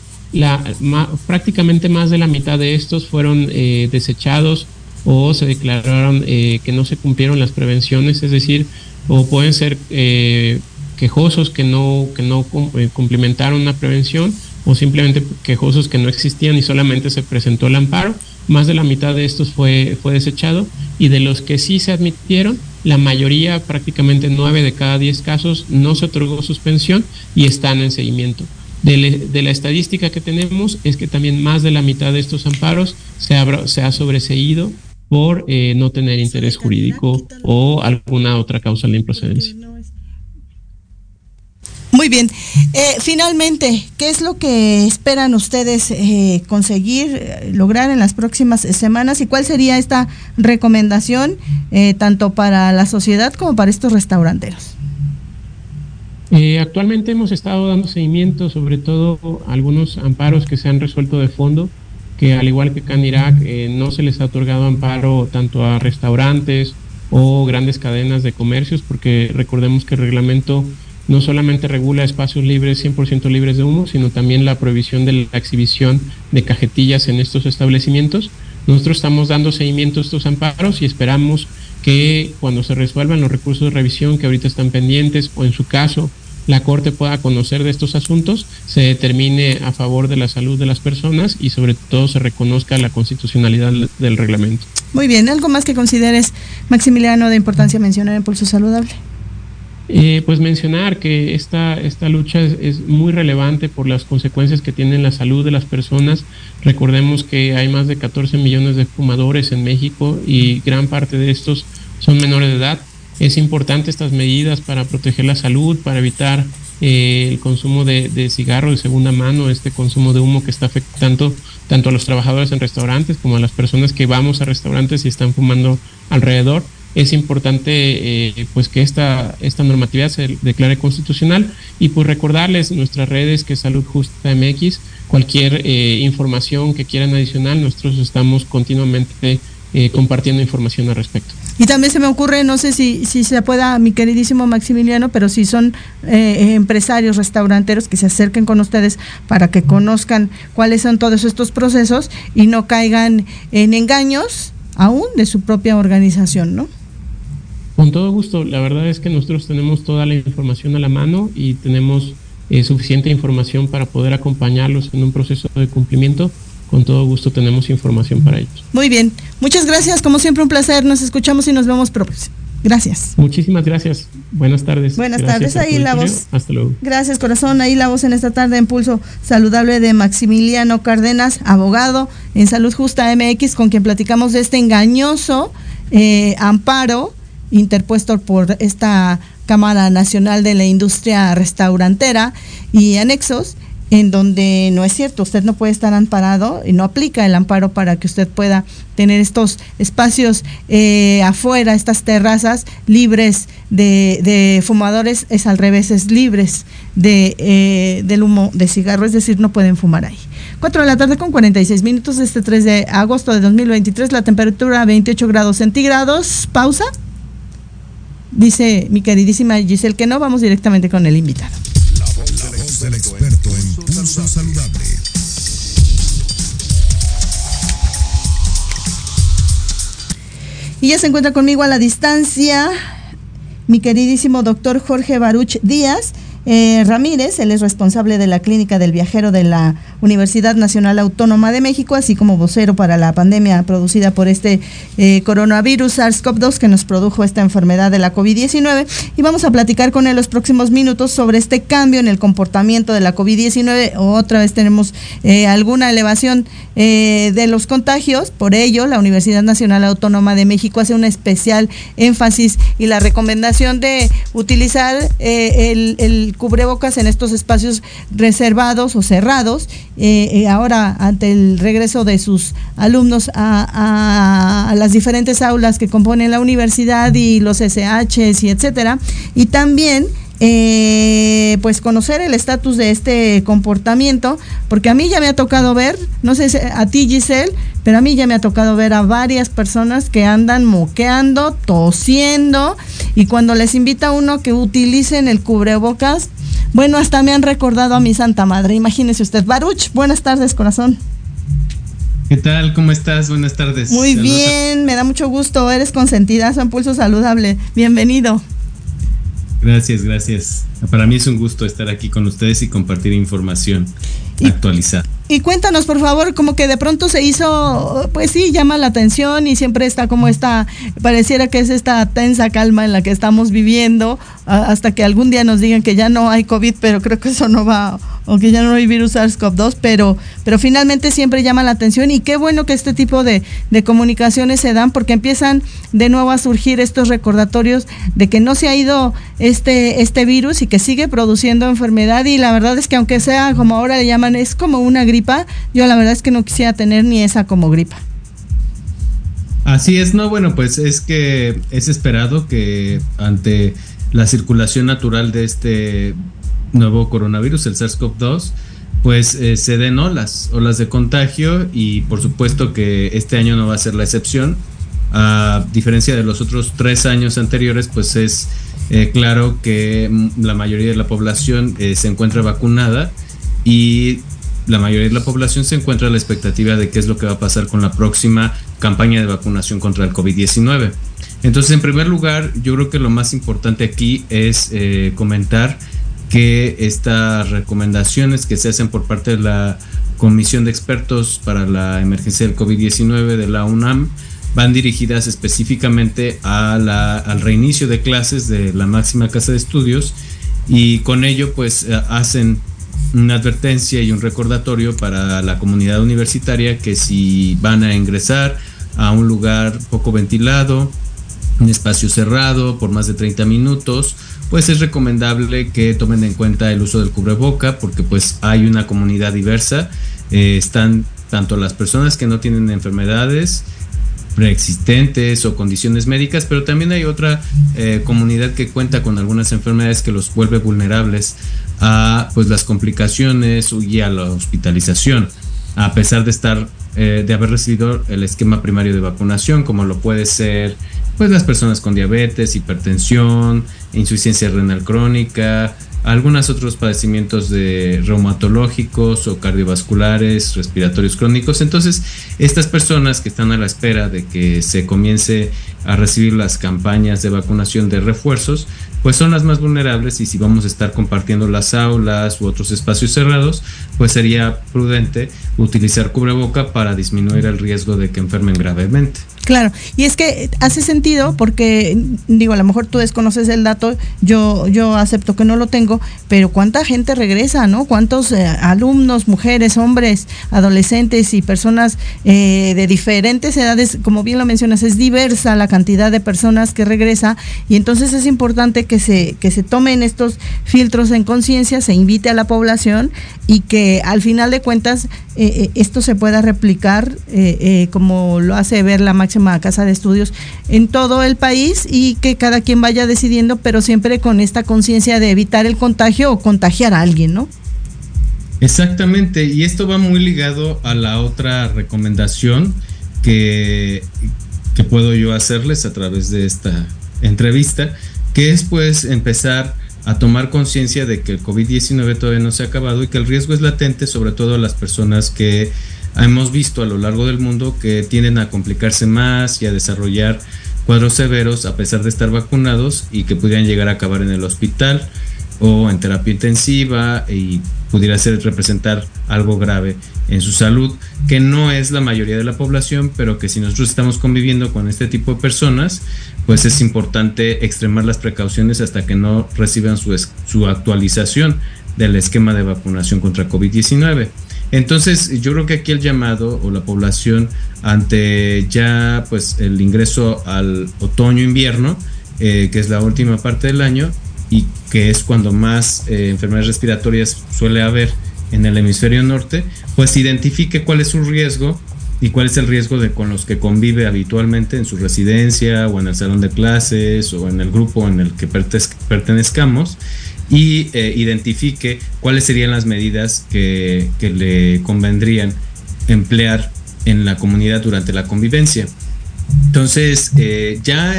prácticamente más de la mitad de estos fueron eh, desechados o se declararon eh, que no se cumplieron las prevenciones, es decir, o pueden ser eh, quejosos que no, que no cum- cumplimentaron una prevención o simplemente quejosos que no existían y solamente se presentó el amparo. Más de la mitad de estos fue, fue desechado y de los que sí se admitieron, la mayoría, prácticamente 9 de cada 10 casos, no se otorgó suspensión y están en seguimiento. De, la estadística que tenemos es que también más de la mitad de estos amparos se, abra- se ha sobreseído por eh, no tener interés jurídico o alguna otra causa de improcedencia. Muy bien. Eh, finalmente, ¿qué es lo que esperan ustedes eh, conseguir, eh, lograr en las próximas eh, semanas y cuál sería esta recomendación eh, tanto para la sociedad como para estos restauranteros? Actualmente hemos estado dando seguimiento, sobre todo algunos amparos que se han resuelto de fondo, que al igual que Canirac, no se les ha otorgado amparo tanto a restaurantes o grandes cadenas de comercios, porque recordemos que el reglamento no solamente regula espacios libres, 100% libres de humo, sino también la prohibición de la exhibición de cajetillas en estos establecimientos. Nosotros estamos dando seguimiento a estos amparos y esperamos que cuando se resuelvan los recursos de revisión que ahorita están pendientes o en su caso la Corte pueda conocer de estos asuntos, se determine a favor de la salud de las personas y sobre todo se reconozca la constitucionalidad del reglamento. Muy bien, ¿algo más que consideres, Maximiliano, de importancia mencionar en Pulso Saludable? Eh, pues mencionar que esta, esta lucha es, muy relevante por las consecuencias que tiene en la salud de las personas. Recordemos que hay más de 14 millones de fumadores en México y gran parte de estos son menores de edad. Es importante estas medidas para proteger la salud, para evitar eh, el consumo de, de cigarro de segunda mano, este consumo de humo que está afectando tanto a los trabajadores en restaurantes como a las personas que vamos a restaurantes y están fumando alrededor es importante eh, pues que esta, esta normatividad se declare constitucional y pues recordarles nuestras redes que es Salud Justa MX, cualquier eh, información que quieran adicional, nosotros estamos continuamente eh, compartiendo información al respecto. Y también se me ocurre, no sé si, si se pueda, mi queridísimo Maximiliano, pero si son eh, empresarios, restauranteros que se acerquen con ustedes para que conozcan cuáles son todos estos procesos y no caigan en engaños aún de su propia organización, ¿no? Con todo gusto, la verdad es que nosotros tenemos toda la información a la mano y tenemos eh, suficiente información para poder acompañarlos en un proceso de cumplimiento. Con todo gusto tenemos información para ellos. Muy bien, muchas gracias, como siempre un placer, nos escuchamos y nos vemos pronto. Gracias. Muchísimas gracias. Buenas tardes. Buenas Gracias tardes, ahí la voz. Hasta luego. Gracias, corazón. Ahí la voz en esta tarde en Pulso Saludable de Maximiliano Cárdenas, abogado en Salud Justa MX, con quien platicamos de este engañoso eh, amparo interpuesto por esta Cámara Nacional de la Industria Restaurantera y anexos, en donde no es cierto, usted no puede estar amparado y no aplica el amparo para que usted pueda tener estos espacios eh, afuera, estas terrazas libres de, fumadores, es al revés, es libres de, eh, del humo de cigarro, es decir, no pueden fumar ahí. 4 de la tarde con 46 minutos, este 3 de agosto de 2023, la temperatura 28 grados centígrados, pausa. Dice mi queridísima Giselle que no, vamos directamente con el invitado. La voz del experto en pulso saludable. Y ya se encuentra conmigo a la distancia mi queridísimo doctor Jorge Baruch Díaz. Eh, Ramírez, él es responsable de la Clínica del Viajero de la Universidad Nacional Autónoma de México, así como vocero para la pandemia producida por este eh, coronavirus SARS-CoV-2 que nos produjo esta enfermedad de la COVID-19. Y vamos a platicar con él los próximos minutos sobre este cambio en el comportamiento de la COVID-19. Otra vez tenemos eh, alguna elevación eh, de los contagios, por ello la Universidad Nacional Autónoma de México hace un especial énfasis y la recomendación de utilizar el, cubrebocas en estos espacios reservados o cerrados. eh, eh, ahora, ante el regreso de sus alumnos a, a- a las diferentes aulas que componen la universidad y los SHs y etcétera, y también eh, pues conocer el estatus de este comportamiento, porque a mí ya me ha tocado ver, no sé si a ti Giselle, pero a mí ya me ha tocado ver a varias personas que andan moqueando, tosiendo, y cuando les invita a uno que utilicen el cubrebocas, bueno, hasta me han recordado a mi Santa Madre, imagínese usted. Baruch, buenas tardes, corazón. ¿Qué tal? ¿Cómo estás? Buenas tardes. Muy Saludos bien, me da mucho gusto, eres consentida, en Pulso Saludable, bienvenido. Gracias, gracias. Para mí es un gusto estar aquí con ustedes y compartir información actualizada. Y cuéntanos, por favor, como que de pronto se hizo, pues sí, llama la atención y siempre está como esta, pareciera que es esta tensa calma en la que estamos viviendo, hasta que algún día nos digan que ya no hay COVID, pero creo que eso no va, o que ya no hay virus SARS-CoV-2, pero, pero finalmente siempre llama la atención y qué bueno que este tipo de, de comunicaciones se dan porque empiezan de nuevo a surgir estos recordatorios de que no se ha ido este, este virus y que sigue produciendo enfermedad y la verdad es que aunque sea como ahora le llaman, es como una gripa, yo la verdad es que no quisiera tener ni esa como gripa. Así es, no, bueno, pues es que es esperado que ante la circulación natural de este nuevo coronavirus, el SARS-CoV-2, pues eh, se den olas, olas de contagio y por supuesto que este año no va a ser la excepción. A diferencia de los otros tres años anteriores, pues es eh, claro que la mayoría de la población eh, se encuentra vacunada y la mayoría de la población se encuentra a la expectativa de qué es lo que va a pasar con la próxima campaña de vacunación contra el COVID-19. Entonces, en primer lugar, yo creo que lo más importante aquí es eh, comentar que estas recomendaciones que se hacen por parte de la Comisión de Expertos para la Emergencia del COVID-19 de la UNAM van dirigidas específicamente a la- al reinicio de clases de la máxima casa de estudios y con ello pues eh, hacen una advertencia y un recordatorio para la comunidad universitaria que si van a ingresar a un lugar poco ventilado, un espacio cerrado por más de 30 minutos, pues es recomendable que tomen en cuenta el uso del cubreboca porque pues hay una comunidad diversa, eh, están tanto las personas que no tienen enfermedades, preexistentes o condiciones médicas, pero también hay otra eh, comunidad que cuenta con algunas enfermedades que los vuelve vulnerables a pues las complicaciones y a la hospitalización, a pesar de estar eh, de haber recibido el esquema primario de vacunación, como lo puede ser pues las personas con diabetes, hipertensión, insuficiencia renal crónica, algunos otros padecimientos de reumatológicos o cardiovasculares, respiratorios crónicos. Entonces, estas personas que están a la espera de que se comience a recibir las campañas de vacunación de refuerzos, pues son las más vulnerables y si vamos a estar compartiendo las aulas u otros espacios cerrados, pues sería prudente utilizar cubreboca para disminuir el riesgo de que enfermen gravemente. Claro, y es que hace sentido porque, digo, a lo mejor tú desconoces el dato, yo, yo acepto que no lo tengo, pero cuánta gente regresa, ¿no? Cuántos eh, alumnos, mujeres, hombres, adolescentes y personas eh, de diferentes edades, como bien lo mencionas, es diversa la cantidad de personas que regresa y entonces es importante que se, que se tomen estos filtros en conciencia, se invite a la población y que al final de cuentas eh, esto se pueda replicar como lo hace ver la máxima casa de estudios en todo el país y que cada quien vaya decidiendo, pero siempre con esta conciencia de evitar el contagio o contagiar a alguien, ¿no? Exactamente, y esto va muy ligado a la otra recomendación que, que puedo yo hacerles a través de esta entrevista, que es pues empezar a tomar conciencia de que el COVID-19 todavía no se ha acabado y que el riesgo es latente, sobre todo a las personas que hemos visto a lo largo del mundo que tienden a complicarse más y a desarrollar cuadros severos a pesar de estar vacunados y que pudieran llegar a acabar en el hospital o en terapia intensiva y pudiera ser representar algo grave en su salud, que no es la mayoría de la población, pero que si nosotros estamos conviviendo con este tipo de personas, pues es importante extremar las precauciones hasta que no reciban su, su actualización del esquema de vacunación contra COVID-19. Entonces, yo creo que aquí el llamado o la población ante ya pues el ingreso al otoño-invierno, eh, que es la última parte del año y que es cuando más eh, enfermedades respiratorias suele haber en el hemisferio norte, pues identifique cuál es su riesgo y cuál es el riesgo de con los que convive habitualmente en su residencia o en el salón de clases o en el grupo en el que pertez- pertenezcamos y eh, identifique cuáles serían las medidas que, que le convendrían emplear en la comunidad durante la convivencia. Entonces, eh, ya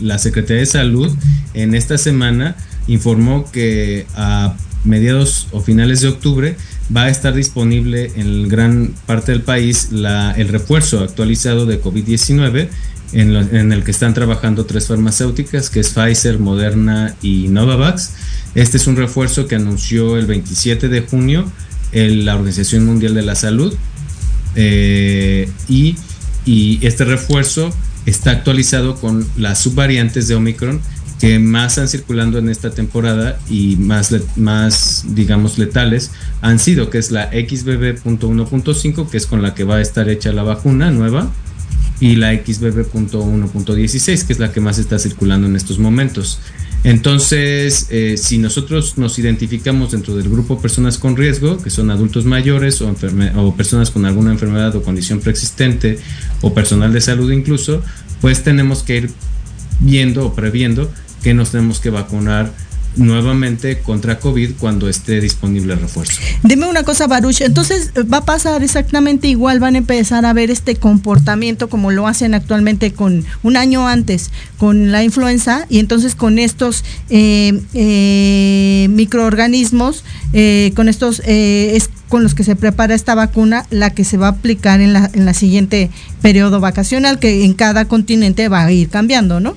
la Secretaría de Salud en esta semana informó que a mediados o finales de octubre va a estar disponible en gran parte del país la- el refuerzo actualizado de COVID-19 en, el que están trabajando tres farmacéuticas, que es Pfizer, Moderna y Novavax. Este es un refuerzo que anunció el 27 de junio el- la Organización Mundial de la Salud eh, y, este refuerzo está actualizado con las subvariantes de Omicron que más están circulando en esta temporada y más, más digamos, letales han sido, que es la XBB.1.5, que es con la que va a estar hecha la vacuna nueva, y la XBB.1.16, que es la que más está circulando en estos momentos. Entonces, eh, si nosotros nos identificamos dentro del grupo personas con riesgo, que son adultos mayores o, o personas con alguna enfermedad o condición preexistente o personal de salud incluso, pues tenemos que ir viendo o previendo que nos tenemos que vacunar nuevamente contra COVID cuando esté disponible el refuerzo. Dime una cosa, Baruch. Entonces va a pasar exactamente igual, van a empezar a ver este comportamiento como lo hacen actualmente con un año antes con la influenza y entonces con estos eh, eh, microorganismos, eh, con estos eh, es con los que se prepara esta vacuna, la que se va a aplicar en la, en la siguiente periodo vacacional, que en cada continente va a ir cambiando, ¿no?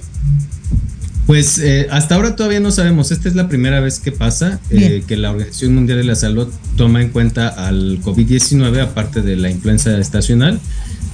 Pues eh, hasta ahora todavía no sabemos. Esta es la primera vez que pasa eh, que la Organización Mundial de la Salud toma en cuenta al COVID-19, aparte de la influenza estacional,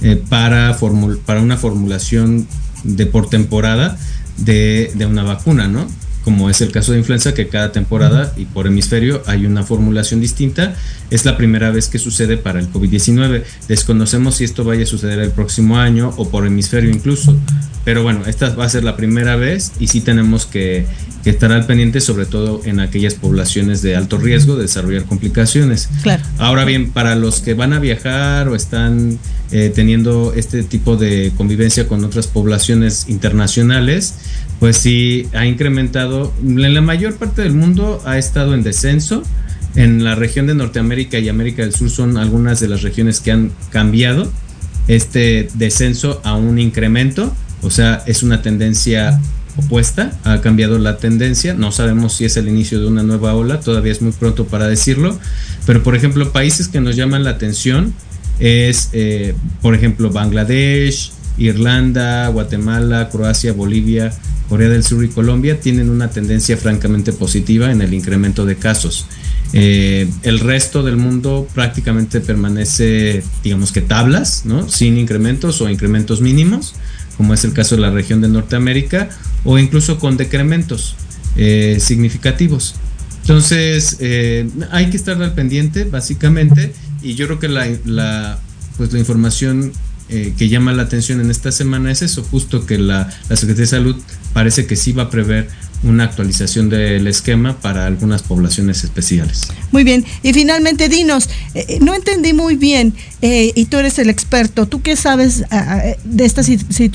eh, para, formul- para una formulación de por temporada de, de una vacuna, ¿no? Como es el caso de influenza, que cada temporada y por hemisferio hay una formulación distinta. Es la primera vez que sucede para el COVID-19. Desconocemos si esto vaya a suceder el próximo año o por hemisferio incluso. Pero bueno, esta va a ser la primera vez y sí tenemos que, que estar al pendiente, sobre todo en aquellas poblaciones de alto riesgo de desarrollar complicaciones. Claro. Ahora bien, para los que van a viajar o están eh, teniendo este tipo de convivencia con otras poblaciones internacionales, pues sí ha incrementado. En la mayor parte del mundo ha estado en descenso. En la región de Norteamérica y América del Sur son algunas de las regiones que han cambiado este descenso a un incremento. O sea, es una tendencia opuesta, ha cambiado la tendencia, no sabemos si es el inicio de una nueva ola, todavía es muy pronto para decirlo, pero por ejemplo, países que nos llaman la atención es, eh, por ejemplo, Bangladesh, Irlanda, Guatemala, Croacia, Bolivia, Corea del Sur y Colombia tienen una tendencia francamente positiva en el incremento de casos. Eh, el resto del mundo prácticamente permanece, digamos que tablas, ¿no? Sin incrementos o incrementos mínimos, como es el caso de la región de Norteamérica, o incluso con decrementos eh, significativos. Entonces, eh, hay que estar al pendiente, básicamente, y yo creo que la, la, pues la información eh, que llama la atención en esta semana es eso, justo que la, la Secretaría de Salud parece que sí va a prever una actualización del esquema para algunas poblaciones especiales. Muy bien. Y finalmente, dinos, eh, eh, no entendí muy bien, eh, y tú eres el experto, ¿tú qué sabes de esta si- situación?